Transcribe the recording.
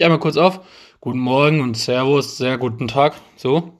Ja, mal kurz auf. Guten Morgen und Servus, sehr guten Tag. So.